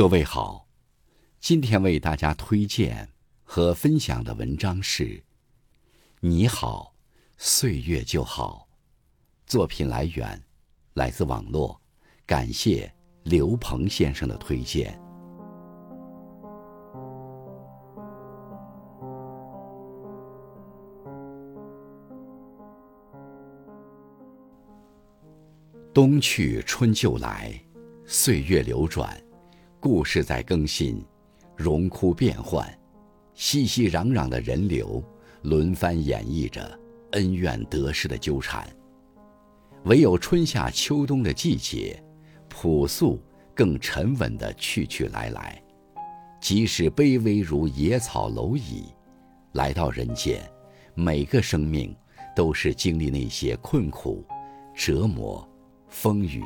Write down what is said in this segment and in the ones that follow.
各位好，今天为大家推荐和分享的文章是《你好，岁月就好》。作品来源来自网络，感谢刘鹏先生的推荐。冬去春就来，岁月流转。故事在更新，荣枯变幻，熙熙攘攘的人流轮番演绎着恩怨得失的纠缠。唯有春夏秋冬的季节，朴素更沉稳的去去来来。即使卑微如野草蝼蚁，来到人间，每个生命都是经历那些困苦、折磨、风雨、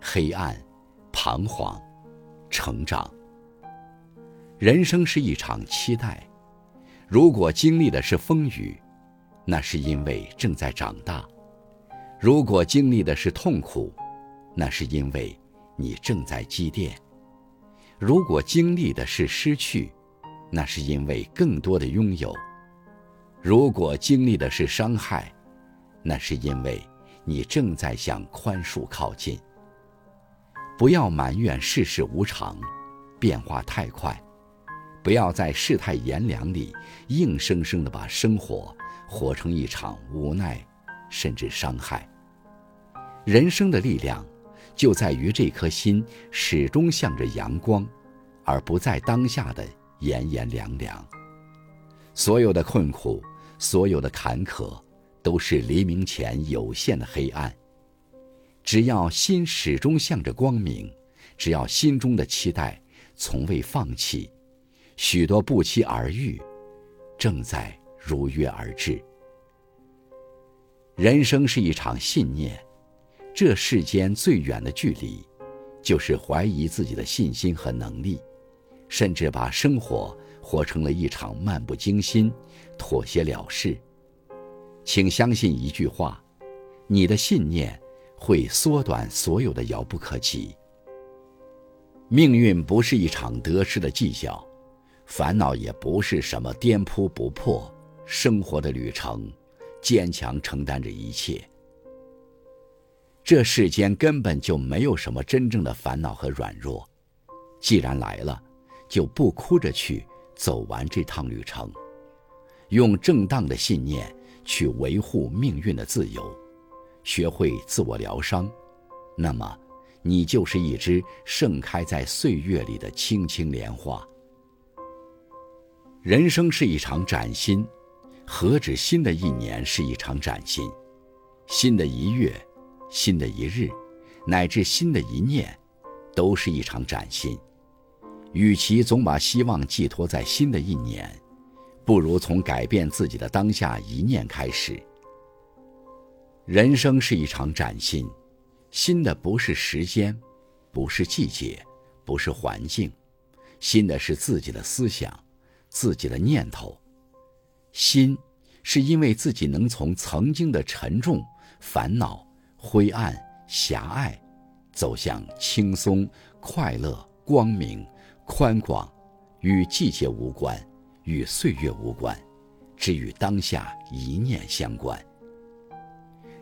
黑暗、彷徨。成长。人生是一场期待，如果经历的是风雨，那是因为正在长大；如果经历的是痛苦，那是因为你正在积淀；如果经历的是失去，那是因为更多的拥有；如果经历的是伤害，那是因为你正在向宽恕靠近。不要埋怨世事无常，变化太快；不要在世态炎凉里硬生生的把生活活成一场无奈，甚至伤害。人生的力量，就在于这颗心始终向着阳光，而不在当下的炎炎凉凉。所有的困苦，所有的坎坷，都是黎明前有限的黑暗。只要心始终向着光明，只要心中的期待从未放弃，许多不期而遇，正在如约而至。人生是一场信念，这世间最远的距离，就是怀疑自己的信心和能力，甚至把生活活成了一场漫不经心、妥协了事。请相信一句话：你的信念。会缩短所有的遥不可及。命运不是一场得失的计较，烦恼也不是什么颠扑不破。生活的旅程，坚强承担着一切。这世间根本就没有什么真正的烦恼和软弱。既然来了，就不哭着去走完这趟旅程，用正当的信念去维护命运的自由。学会自我疗伤，那么，你就是一只盛开在岁月里的青青莲花。人生是一场崭新，何止新的一年是一场崭新，新的一月，新的一日，乃至新的一念，都是一场崭新。与其总把希望寄托在新的一年，不如从改变自己的当下一念开始。人生是一场崭新，新的不是时间，不是季节，不是环境，新的是自己的思想，自己的念头。新，是因为自己能从曾经的沉重、烦恼、灰暗、狭隘，走向轻松、快乐、光明、宽广，与季节无关，与岁月无关，只与当下一念相关。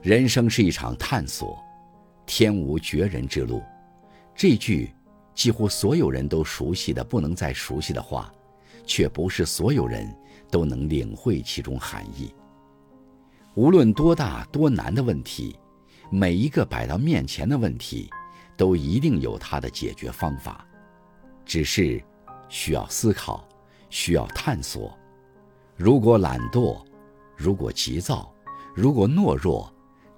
人生是一场探索，天无绝人之路。这句几乎所有人都熟悉的不能再熟悉的话，却不是所有人都能领会其中含义。无论多大多难的问题，每一个摆到面前的问题，都一定有它的解决方法，只是需要思考，需要探索。如果懒惰，如果急躁，如果懦弱，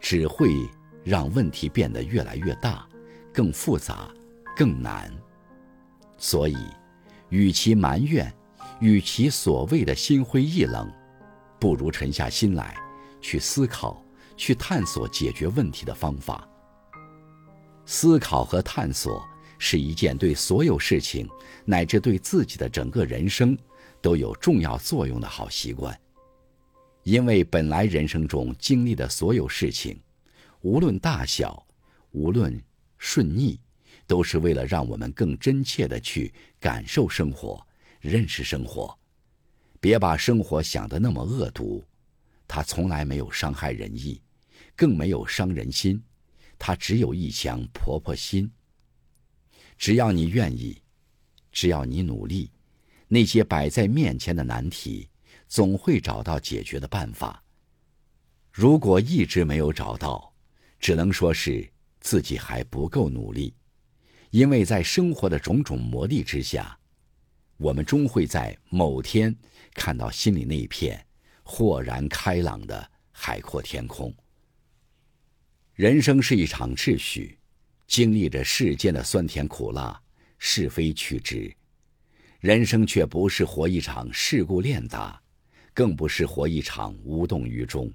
只会让问题变得越来越大，更复杂，更难。所以，与其埋怨，与其所谓的心灰意冷，不如沉下心来，去思考，去探索解决问题的方法。思考和探索是一件对所有事情，乃至对自己的整个人生，都有重要作用的好习惯。因为本来人生中经历的所有事情，无论大小，无论顺逆，都是为了让我们更真切的去感受生活、认识生活。别把生活想得那么恶毒，它从来没有伤害人意，更没有伤人心，它只有一腔婆婆心。只要你愿意，只要你努力，那些摆在面前的难题，总会找到解决的办法。如果一直没有找到，只能说是自己还不够努力，因为在生活的种种磨砺之下，我们终会在某天看到心里那一片豁然开朗的海阔天空。人生是一场秩序。经历着世间的酸甜苦辣、是非曲直，人生却不是活一场世故练达，更不是活一场无动于衷。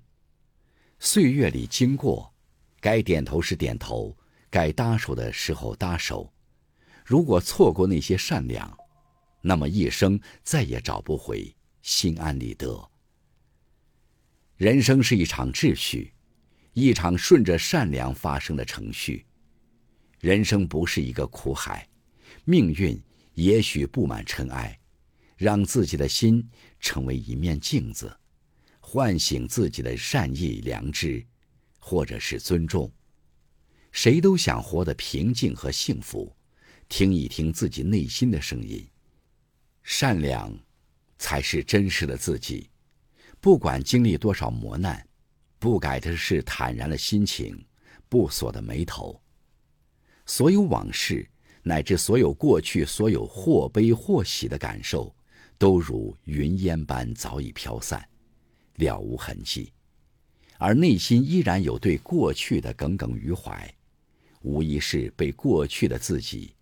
岁月里经过，该点头时点头，该搭手的时候搭手。如果错过那些善良，那么一生再也找不回心安理得。人生是一场秩序，一场顺着善良发生的程序。人生不是一个苦海，命运也许布满尘埃，让自己的心成为一面镜子，唤醒自己的善意良知，或者是尊重。谁都想活得平静和幸福，听一听自己内心的声音，善良，才是真实的自己。不管经历多少磨难，不改的是坦然的心情，不锁的眉头。所有往事，乃至所有过去，所有或悲或喜的感受，都如云烟般早已飘散，了无痕迹。而内心依然有对过去的耿耿于怀，无疑是被过去的自己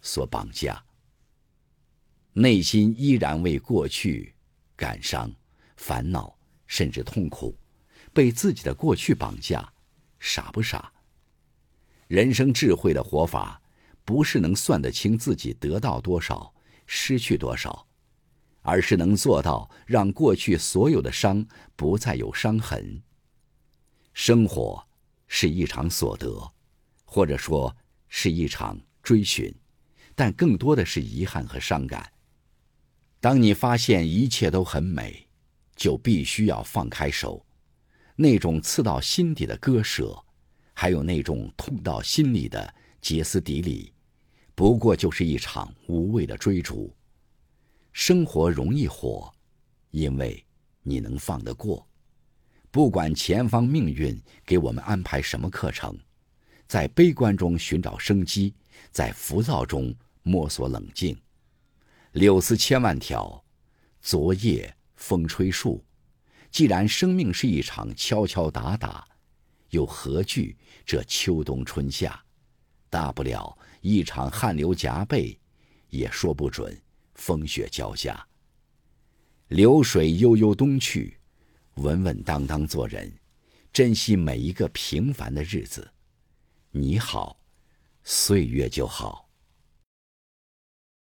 所绑架。内心依然为过去感伤、烦恼，甚至痛苦，被自己的过去绑架，傻不傻？人生智慧的活法，不是能算得清自己得到多少、失去多少，而是能做到让过去所有的伤不再有伤痕。生活是一场所得，或者说是一场追寻，但更多的是遗憾和伤感。当你发现一切都很美，就必须要放开手，那种刺到心底的割舍。还有那种痛到心里的歇斯底里，不过就是一场无谓的追逐。生活容易活，因为你能放得过。不管前方命运给我们安排什么课程，在悲观中寻找生机，在浮躁中摸索冷静。柳丝千万条，昨夜风吹树。既然生命是一场敲敲打打。又何惧这秋冬春夏？大不了一场汗流浃背，也说不准风雪交加。流水悠悠东去，稳稳当当做人，珍惜每一个平凡的日子。你好，岁月就好。